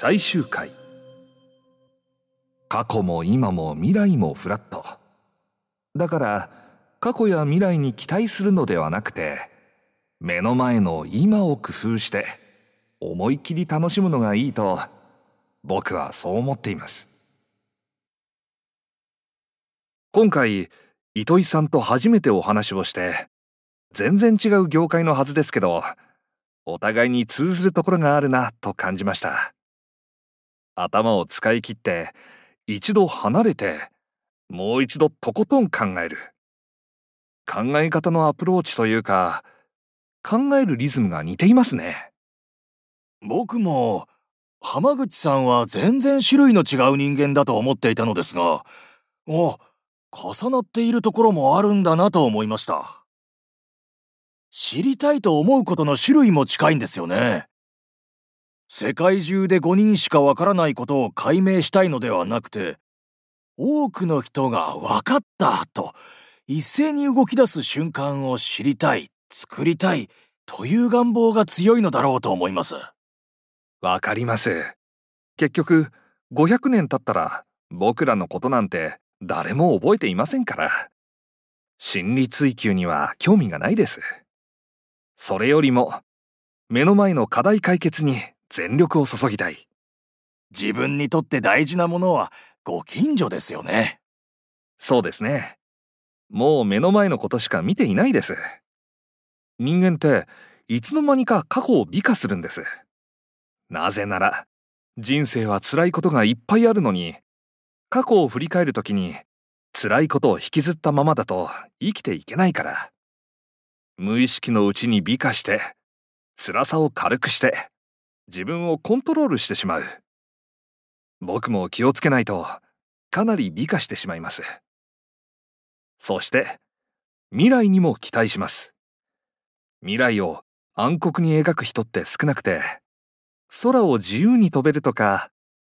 最終回。過去も今も未来もフラット。だから過去や未来に期待するのではなくて目の前の今を工夫して思い切り楽しむのがいいと僕はそう思っています。今回糸井さんと初めてお話をして全然違う業界のはずですけどお互いに通ずるところがあるなと感じました。頭を使い切って一度離れてもう一度とことん考える。考え方のアプローチというか考えるリズムが似ていますね。僕も浜口さんは全然種類の違う人間だと思っていたのですがお重なっているところもあるんだなと思いました。知りたいと思うことの種類も近いんですよね。世界中で5人しかわからないことを解明したいのではなくて多くの人が分かったと一斉に動き出す瞬間を知りたい作りたいという願望が強いのだろうと思います。わかります。結局500年経ったら僕らのことなんて誰も覚えていませんから。心理追求には興味がないです。それよりも目の前の課題解決に全力を注ぎたい。自分にとって大事なものはご近所ですよね。そうですね。もう目の前のことしか見ていないです。人間っていつの間にか過去を美化するんです。なぜなら人生は辛いことがいっぱいあるのに過去を振り返るときに辛いことを引きずったままだと生きていけないから。無意識のうちに美化して辛さを軽くして自分をコントロールしてしまう。僕も気をつけないとかなり美化してしまいます。そして未来にも期待します。未来を暗黒に描く人って少なくて空を自由に飛べるとか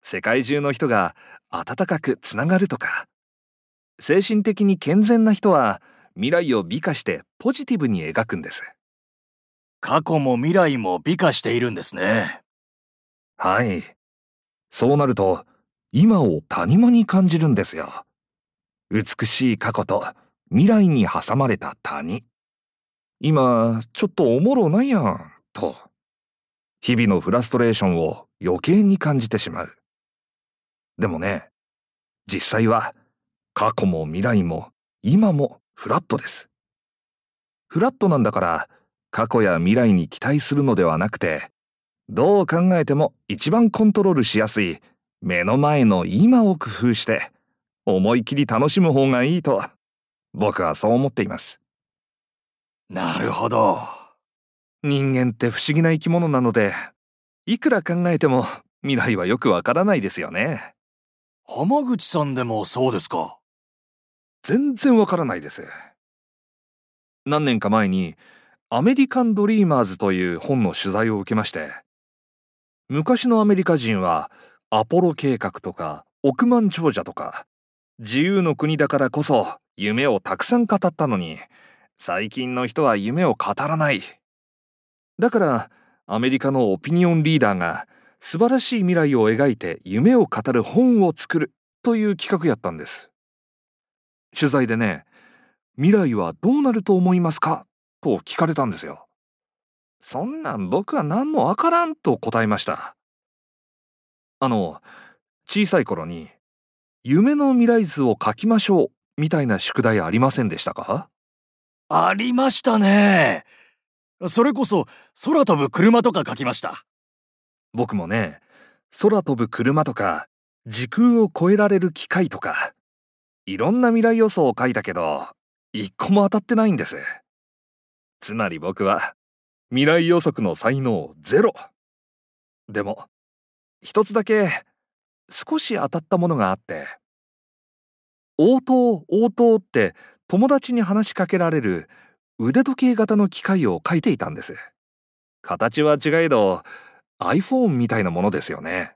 世界中の人が温かくつながるとか精神的に健全な人は未来を美化してポジティブに描くんです。過去も未来も美化しているんですね。はい。そうなると今を谷間に感じるんですよ。美しい過去と未来に挟まれた谷。今ちょっとおもろないやんと。日々のフラストレーションを余計に感じてしまう。でもね実際は過去も未来も今もフラットです。フラットなんだから過去や未来に期待するのではなくてどう考えても一番コントロールしやすい目の前の今を工夫して思い切り楽しむ方がいいと僕はそう思っています。なるほど。人間って不思議な生き物なのでいくら考えても未来はよくわからないですよね。浜口さんでもそうですか？全然わからないです。何年か前にアメリカンドリーマーズという本の取材を受けまして昔のアメリカ人はアポロ計画とか億万長者とか自由の国だからこそ夢をたくさん語ったのに最近の人は夢を語らない。だからアメリカのオピニオンリーダーが素晴らしい未来を描いて夢を語る本を作るという企画やったんです。取材でね未来はどうなると思いますか？と聞かれたんですよ。そんなん僕は何もわからんと答えました。あの小さい頃に夢の未来図を描きましょうみたいな宿題ありませんでしたか？ありましたね。それこそ空飛ぶ車とか書きました。僕もね空飛ぶ車とか時空を超えられる機械とかいろんな未来予想を書いたけど一個も当たってないんですつまり僕は未来予測の才能ゼロ。でも一つだけ少し当たったものがあって応答応答って友達に話しかけられる腕時計型の機械を書いていたんです。形は違えど iPhone みたいなものですよね。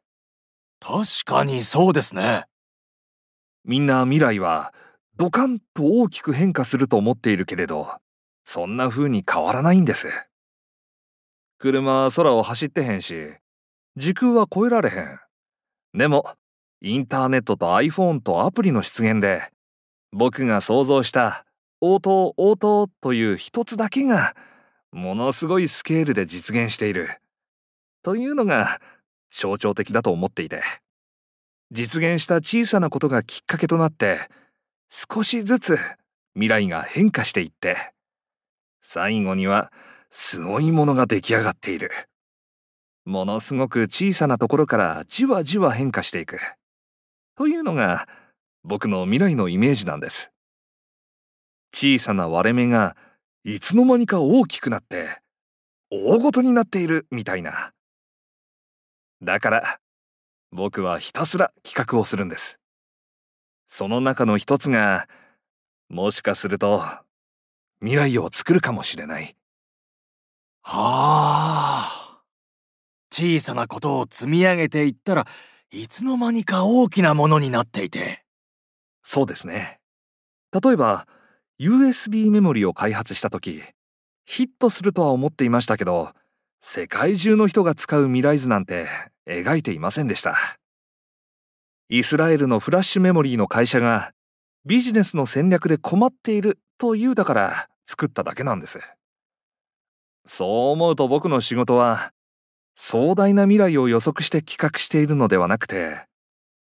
確かにそうですね。みんな未来はドカンと大きく変化すると思っているけれどそんな風に変わらないんです車は空を走ってへんし時空は超えられへん。でも、インターネットと iPhone とアプリの出現で、僕が想像した応答応答という一つだけが、ものすごいスケールで実現している。というのが象徴的だと思っていて。実現した小さなことがきっかけとなって、少しずつ未来が変化していって、最後にはすごいものが出来上がっている。ものすごく小さなところからじわじわ変化していく。というのが僕の未来のイメージなんです。小さな割れ目がいつの間にか大きくなって大ごとになっているみたいな。だから僕はひたすら企画をするんです。その中の一つがもしかすると未来を作るかもしれない。はあ。小さなことを積み上げていったらいつの間にか大きなものになっていて。そうですね。例えば、USB メモリを開発した時、ヒットするとは思っていましたけど、世界中の人が使う未来図なんて描いていませんでした。イスラエルのフラッシュメモリーの会社がビジネスの戦略で困っているというだから作っただけなんです。そう思うと僕の仕事は壮大な未来を予測して企画しているのではなくて、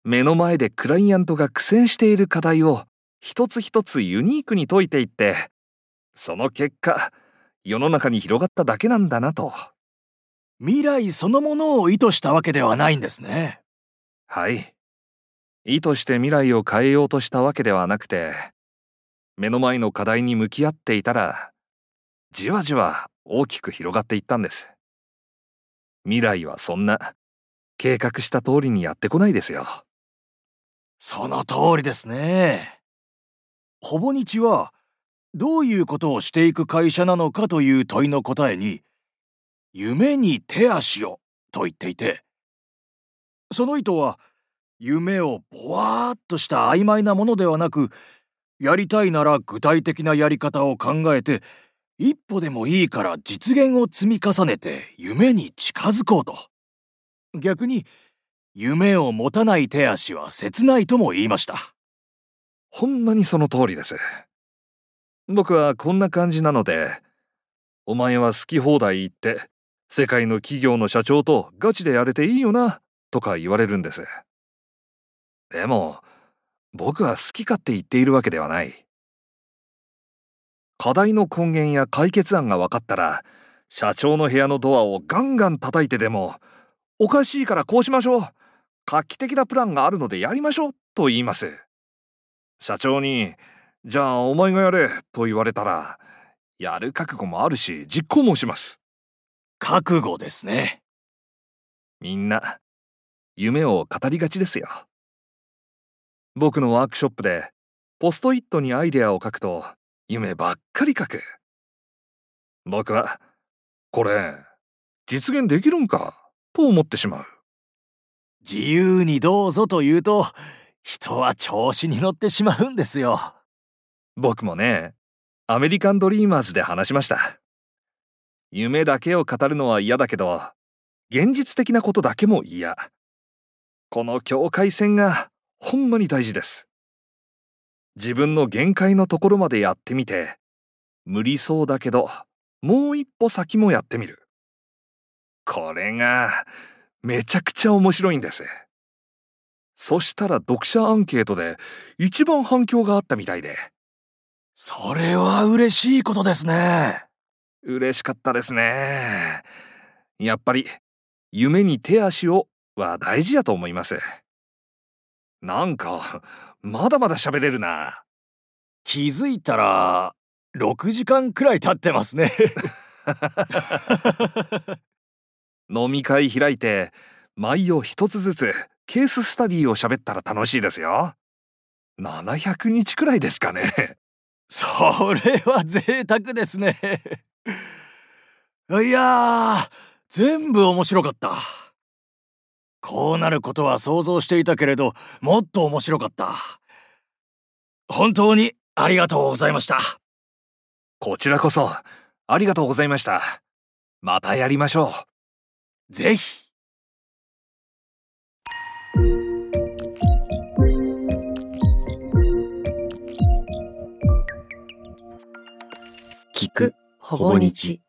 目の前でクライアントが苦戦している課題を一つ一つユニークに解いていって、その結果、世の中に広がっただけなんだなと。未来そのものを意図したわけではないんですね。はい。意図して未来を変えようとしたわけではなくて、目の前の課題に向き合っていたら、じわじわ大きく広がっていったんです。未来はそんな、計画した通りにやってこないですよ。その通りですね。ほぼ日は、どういうことをしていく会社なのかという問いの答えに、夢に手足をと言っていて、その意図は、夢をぼわーっとした曖昧なものではなく、やりたいなら具体的なやり方を考えて一歩でもいいから実現を積み重ねて夢に近づこうと。逆に、夢を持たない手足は切ないとも言いました。ほんまにその通りです。僕はこんな感じなので、お前は好き放題言って、世界の企業の社長とガチでやれていいよな、とか言われるんです。でも、僕は好き勝手言っているわけではない。課題の根源や解決案が分かったら、社長の部屋のドアをガンガン叩いてでも、おかしいからこうしましょう。画期的なプランがあるのでやりましょう。と言います。社長に、じゃあお前がやれ。と言われたら、やる覚悟もあるし、実行もします。覚悟ですね。みんな、夢を語りがちですよ。僕のワークショップで、ポストイットにアイデアを書くと、夢ばっかり書く。僕は、これ、実現できるんか、と思ってしまう。自由にどうぞと言うと、人は調子に乗ってしまうんですよ。僕もね、アメリカンドリーマーズで話しました。夢だけを語るのは嫌だけど、現実的なことだけも嫌。この境界線がほんまに大事です。自分の限界のところまでやってみて、無理そうだけど、もう一歩先もやってみる。これが、めちゃくちゃ面白いんです。そしたら読者アンケートで一番反響があったみたいで。それは嬉しいことですね。嬉しかったですね。やっぱり、夢に手足をは大事やと思います。なんか、まだまだ喋れるな。気づいたら、6時間くらい経ってますね 飲み会開いて、毎夜一つずつケーススタディを喋ったら楽しいですよ。700日くらいですかね。それは贅沢ですねいやー、全部面白かった。こうなることは想像していたけれど、もっと面白かった。本当にありがとうございました。こちらこそ、ありがとうございました。またやりましょう。ぜひ。聞くほぼ日。